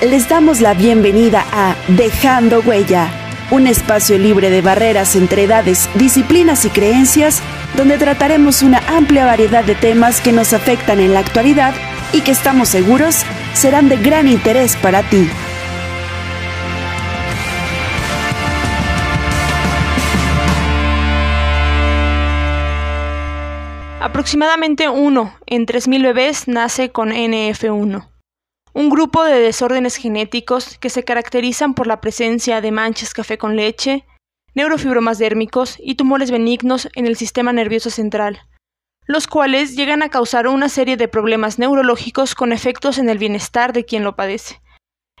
les damos la bienvenida a Dejando Huella, un espacio libre de barreras entre edades, disciplinas y creencias, donde trataremos una amplia variedad de temas que nos afectan en la actualidad y que estamos seguros serán de gran interés para ti. Aproximadamente uno en 3.000 bebés nace con NF1 un grupo de desórdenes genéticos que se caracterizan por la presencia de manchas café con leche, neurofibromas dérmicos y tumores benignos en el sistema nervioso central, los cuales llegan a causar una serie de problemas neurológicos con efectos en el bienestar de quien lo padece.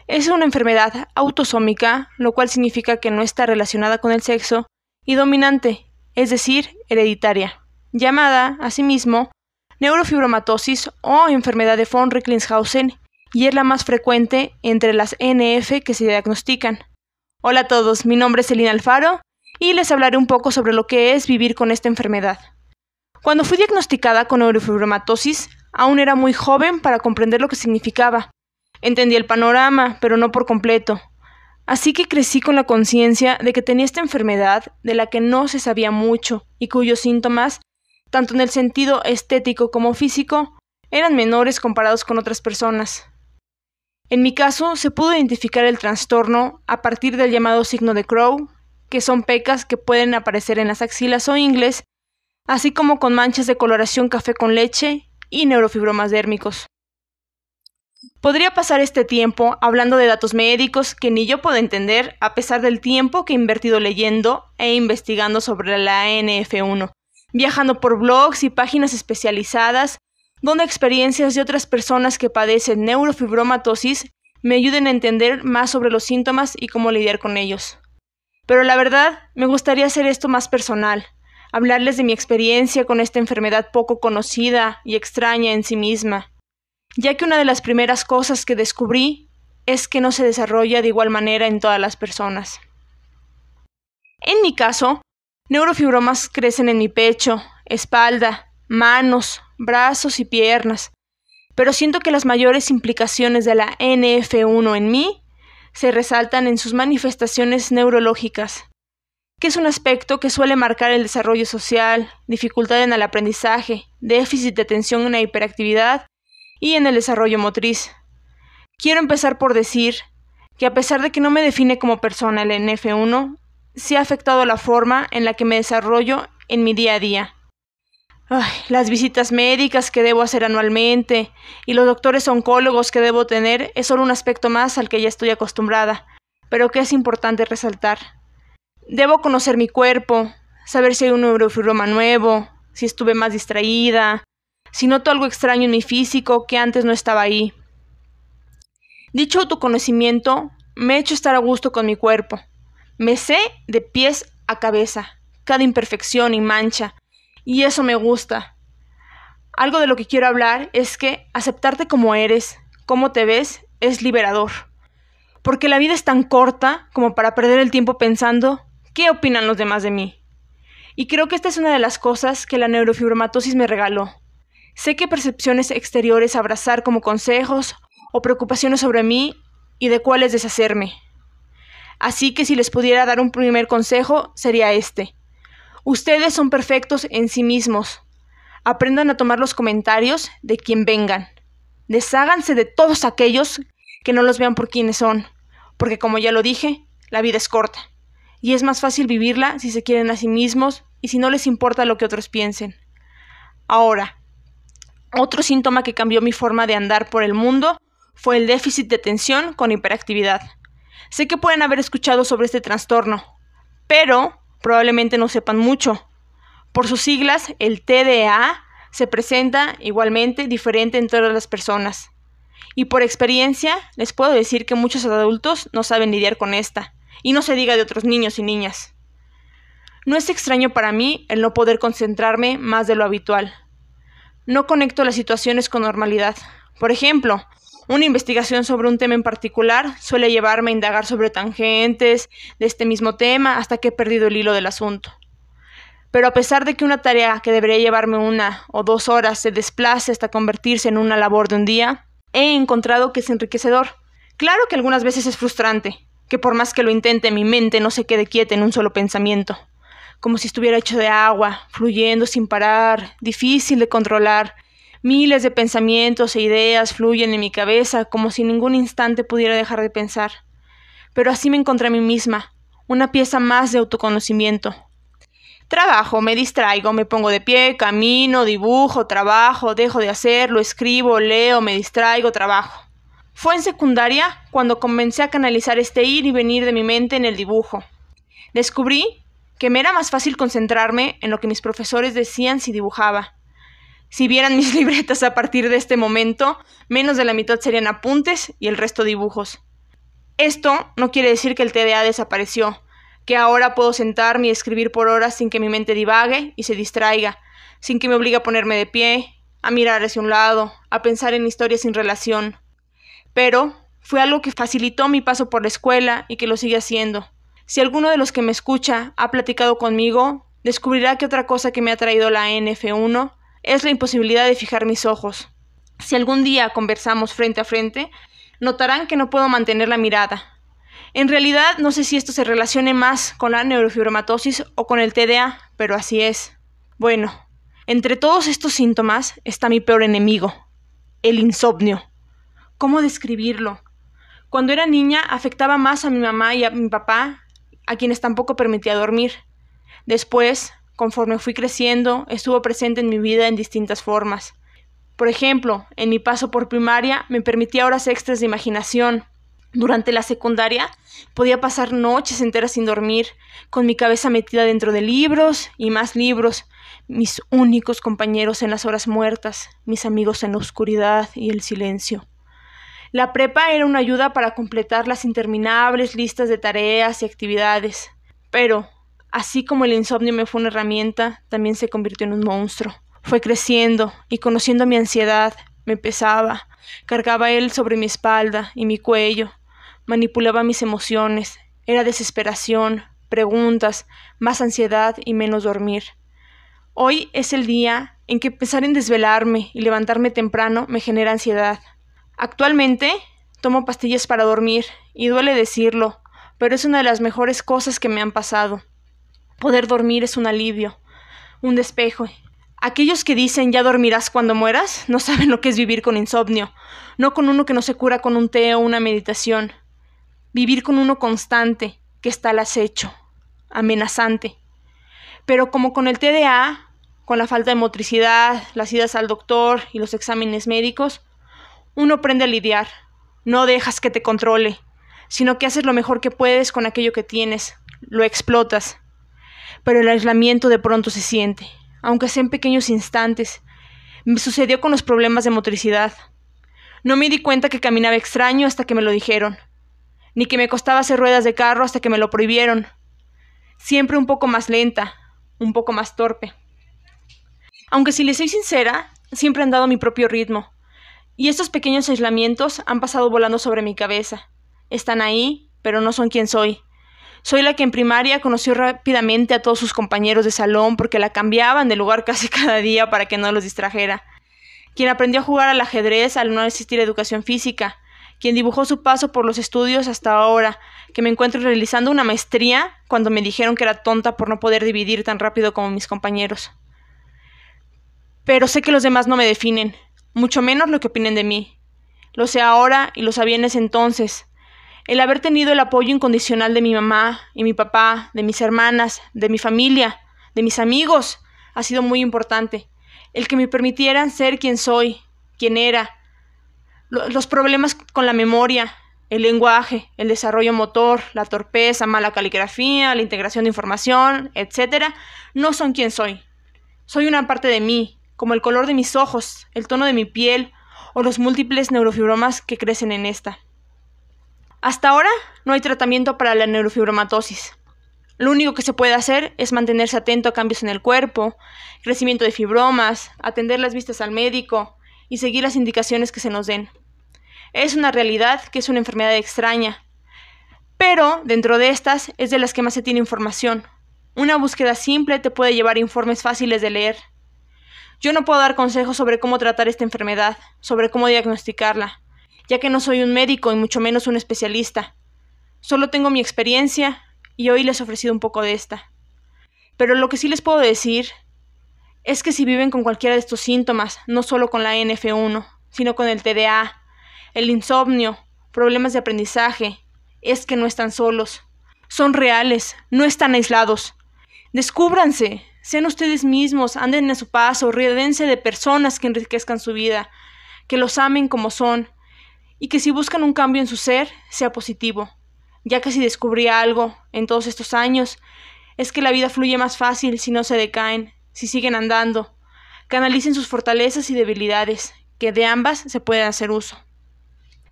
Es una enfermedad autosómica, lo cual significa que no está relacionada con el sexo, y dominante, es decir, hereditaria, llamada, asimismo, neurofibromatosis o enfermedad de von Recklinghausen y es la más frecuente entre las NF que se diagnostican. Hola a todos, mi nombre es Elina Alfaro y les hablaré un poco sobre lo que es vivir con esta enfermedad. Cuando fui diagnosticada con neurofibromatosis, aún era muy joven para comprender lo que significaba. Entendí el panorama, pero no por completo. Así que crecí con la conciencia de que tenía esta enfermedad de la que no se sabía mucho y cuyos síntomas, tanto en el sentido estético como físico, eran menores comparados con otras personas. En mi caso, se pudo identificar el trastorno a partir del llamado signo de Crow, que son pecas que pueden aparecer en las axilas o ingles, así como con manchas de coloración café con leche y neurofibromas dérmicos. Podría pasar este tiempo hablando de datos médicos que ni yo puedo entender a pesar del tiempo que he invertido leyendo e investigando sobre la NF1, viajando por blogs y páginas especializadas donde experiencias de otras personas que padecen neurofibromatosis me ayuden a entender más sobre los síntomas y cómo lidiar con ellos. Pero la verdad, me gustaría hacer esto más personal, hablarles de mi experiencia con esta enfermedad poco conocida y extraña en sí misma, ya que una de las primeras cosas que descubrí es que no se desarrolla de igual manera en todas las personas. En mi caso, neurofibromas crecen en mi pecho, espalda, manos, brazos y piernas, pero siento que las mayores implicaciones de la NF1 en mí se resaltan en sus manifestaciones neurológicas, que es un aspecto que suele marcar el desarrollo social, dificultad en el aprendizaje, déficit de atención en la hiperactividad y en el desarrollo motriz. Quiero empezar por decir que a pesar de que no me define como persona el NF1, sí ha afectado la forma en la que me desarrollo en mi día a día. Las visitas médicas que debo hacer anualmente y los doctores oncólogos que debo tener es solo un aspecto más al que ya estoy acostumbrada, pero que es importante resaltar. Debo conocer mi cuerpo, saber si hay un neurofibroma nuevo, si estuve más distraída, si noto algo extraño en mi físico que antes no estaba ahí. Dicho autoconocimiento me ha hecho estar a gusto con mi cuerpo. Me sé de pies a cabeza, cada imperfección y mancha, y eso me gusta. Algo de lo que quiero hablar es que aceptarte como eres, como te ves, es liberador. Porque la vida es tan corta como para perder el tiempo pensando qué opinan los demás de mí. Y creo que esta es una de las cosas que la neurofibromatosis me regaló. Sé qué percepciones exteriores abrazar como consejos o preocupaciones sobre mí y de cuáles deshacerme. Así que si les pudiera dar un primer consejo sería este. Ustedes son perfectos en sí mismos. Aprendan a tomar los comentarios de quien vengan. Desháganse de todos aquellos que no los vean por quienes son, porque como ya lo dije, la vida es corta. Y es más fácil vivirla si se quieren a sí mismos y si no les importa lo que otros piensen. Ahora, otro síntoma que cambió mi forma de andar por el mundo fue el déficit de atención con hiperactividad. Sé que pueden haber escuchado sobre este trastorno, pero probablemente no sepan mucho. Por sus siglas, el TDA se presenta igualmente diferente en todas las personas. Y por experiencia, les puedo decir que muchos adultos no saben lidiar con esta, y no se diga de otros niños y niñas. No es extraño para mí el no poder concentrarme más de lo habitual. No conecto las situaciones con normalidad. Por ejemplo, una investigación sobre un tema en particular suele llevarme a indagar sobre tangentes de este mismo tema hasta que he perdido el hilo del asunto. Pero a pesar de que una tarea que debería llevarme una o dos horas se desplace hasta convertirse en una labor de un día, he encontrado que es enriquecedor, Claro que algunas veces es frustrante, que por más que lo intente mi mente no se quede quieta en un solo pensamiento, como si estuviera hecho de agua, fluyendo sin parar, difícil de controlar. Miles de pensamientos e ideas fluyen en mi cabeza como si ningún instante pudiera dejar de pensar. Pero así me encontré a mí misma, una pieza más de autoconocimiento. Trabajo, me distraigo, me pongo de pie, camino, dibujo, trabajo, dejo de hacerlo, escribo, leo, me distraigo, trabajo. Fue en secundaria cuando comencé a canalizar este ir y venir de mi mente en el dibujo. Descubrí que me era más fácil concentrarme en lo que mis profesores decían si dibujaba. Si vieran mis libretas a partir de este momento, menos de la mitad serían apuntes y el resto dibujos. Esto no quiere decir que el TDA desapareció, que ahora puedo sentarme y escribir por horas sin que mi mente divague y se distraiga, sin que me obligue a ponerme de pie, a mirar hacia un lado, a pensar en historias sin relación pero fue algo que facilitó mi paso por la escuela y que lo sigue haciendo. Si alguno de los que me escucha ha platicado conmigo, descubrirá que otra cosa que me ha traído la NF1 es la imposibilidad de fijar mis ojos. Si algún día conversamos frente a frente, notarán que no puedo mantener la mirada. En realidad no sé si esto se relacione más con la neurofibromatosis o con el TDA, pero así es. Bueno, entre todos estos síntomas está mi peor enemigo, el insomnio. ¿Cómo describirlo? Cuando era niña afectaba más a mi mamá y a mi papá, a quienes tampoco permitía dormir. Después, conforme fui creciendo, estuvo presente en mi vida en distintas formas. Por ejemplo, en mi paso por primaria me permitía horas extras de imaginación. Durante la secundaria podía pasar noches enteras sin dormir, con mi cabeza metida dentro de libros y más libros, mis únicos compañeros en las horas muertas, mis amigos en la oscuridad y el silencio. La prepa era una ayuda para completar las interminables listas de tareas y actividades. Pero, así como el insomnio me fue una herramienta, también se convirtió en un monstruo. Fue creciendo y conociendo mi ansiedad, me pesaba, cargaba él sobre mi espalda y mi cuello, manipulaba mis emociones, era desesperación, preguntas, más ansiedad y menos dormir. Hoy es el día en que pensar en desvelarme y levantarme temprano me genera ansiedad. Actualmente tomo pastillas para dormir, y duele decirlo, pero es una de las mejores cosas que me han pasado. Poder dormir es un alivio, un despejo. Aquellos que dicen ya dormirás cuando mueras no saben lo que es vivir con insomnio, no con uno que no se cura con un té o una meditación. Vivir con uno constante, que está al acecho, amenazante. Pero como con el TDA, con la falta de motricidad, las idas al doctor y los exámenes médicos, uno aprende a lidiar. No dejas que te controle, sino que haces lo mejor que puedes con aquello que tienes, lo explotas. Pero el aislamiento de pronto se siente, aunque sea en pequeños instantes. Me sucedió con los problemas de motricidad. No me di cuenta que caminaba extraño hasta que me lo dijeron, ni que me costaba hacer ruedas de carro hasta que me lo prohibieron. Siempre un poco más lenta, un poco más torpe. Aunque si le soy sincera, siempre han dado mi propio ritmo, y estos pequeños aislamientos han pasado volando sobre mi cabeza. Están ahí, pero no son quien soy. Soy la que en primaria conoció rápidamente a todos sus compañeros de salón porque la cambiaban de lugar casi cada día para que no los distrajera. Quien aprendió a jugar al ajedrez al no existir educación física. Quien dibujó su paso por los estudios hasta ahora, que me encuentro realizando una maestría cuando me dijeron que era tonta por no poder dividir tan rápido como mis compañeros. Pero sé que los demás no me definen, mucho menos lo que opinen de mí. Lo sé ahora y lo sabía en ese entonces. El haber tenido el apoyo incondicional de mi mamá y mi papá, de mis hermanas, de mi familia, de mis amigos, ha sido muy importante. El que me permitieran ser quien soy, quien era. Los problemas con la memoria, el lenguaje, el desarrollo motor, la torpeza, mala caligrafía, la integración de información, etc., no son quien soy. Soy una parte de mí, como el color de mis ojos, el tono de mi piel o los múltiples neurofibromas que crecen en esta. Hasta ahora no hay tratamiento para la neurofibromatosis. Lo único que se puede hacer es mantenerse atento a cambios en el cuerpo, crecimiento de fibromas, atender las vistas al médico y seguir las indicaciones que se nos den. Es una realidad que es una enfermedad extraña, pero dentro de estas es de las que más se tiene información. Una búsqueda simple te puede llevar a informes fáciles de leer. Yo no puedo dar consejos sobre cómo tratar esta enfermedad, sobre cómo diagnosticarla. Ya que no soy un médico y mucho menos un especialista. Solo tengo mi experiencia y hoy les he ofrecido un poco de esta. Pero lo que sí les puedo decir es que si viven con cualquiera de estos síntomas, no solo con la NF1, sino con el TDA, el insomnio, problemas de aprendizaje, es que no están solos. Son reales, no están aislados. Descúbranse, sean ustedes mismos, anden a su paso, rídense de personas que enriquezcan su vida, que los amen como son, y que si buscan un cambio en su ser, sea positivo, ya que si descubrí algo en todos estos años, es que la vida fluye más fácil si no se decaen, si siguen andando. Canalicen sus fortalezas y debilidades, que de ambas se puede hacer uso.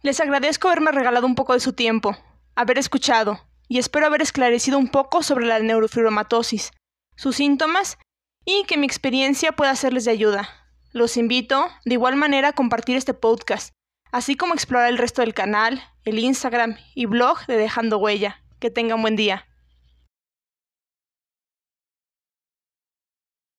Les agradezco haberme regalado un poco de su tiempo, haber escuchado, y espero haber esclarecido un poco sobre la neurofibromatosis, sus síntomas y que mi experiencia pueda serles de ayuda. Los invito, de igual manera, a compartir este podcast, así como explorar el resto del canal, el Instagram y blog de Dejando Huella. Que tengan buen día.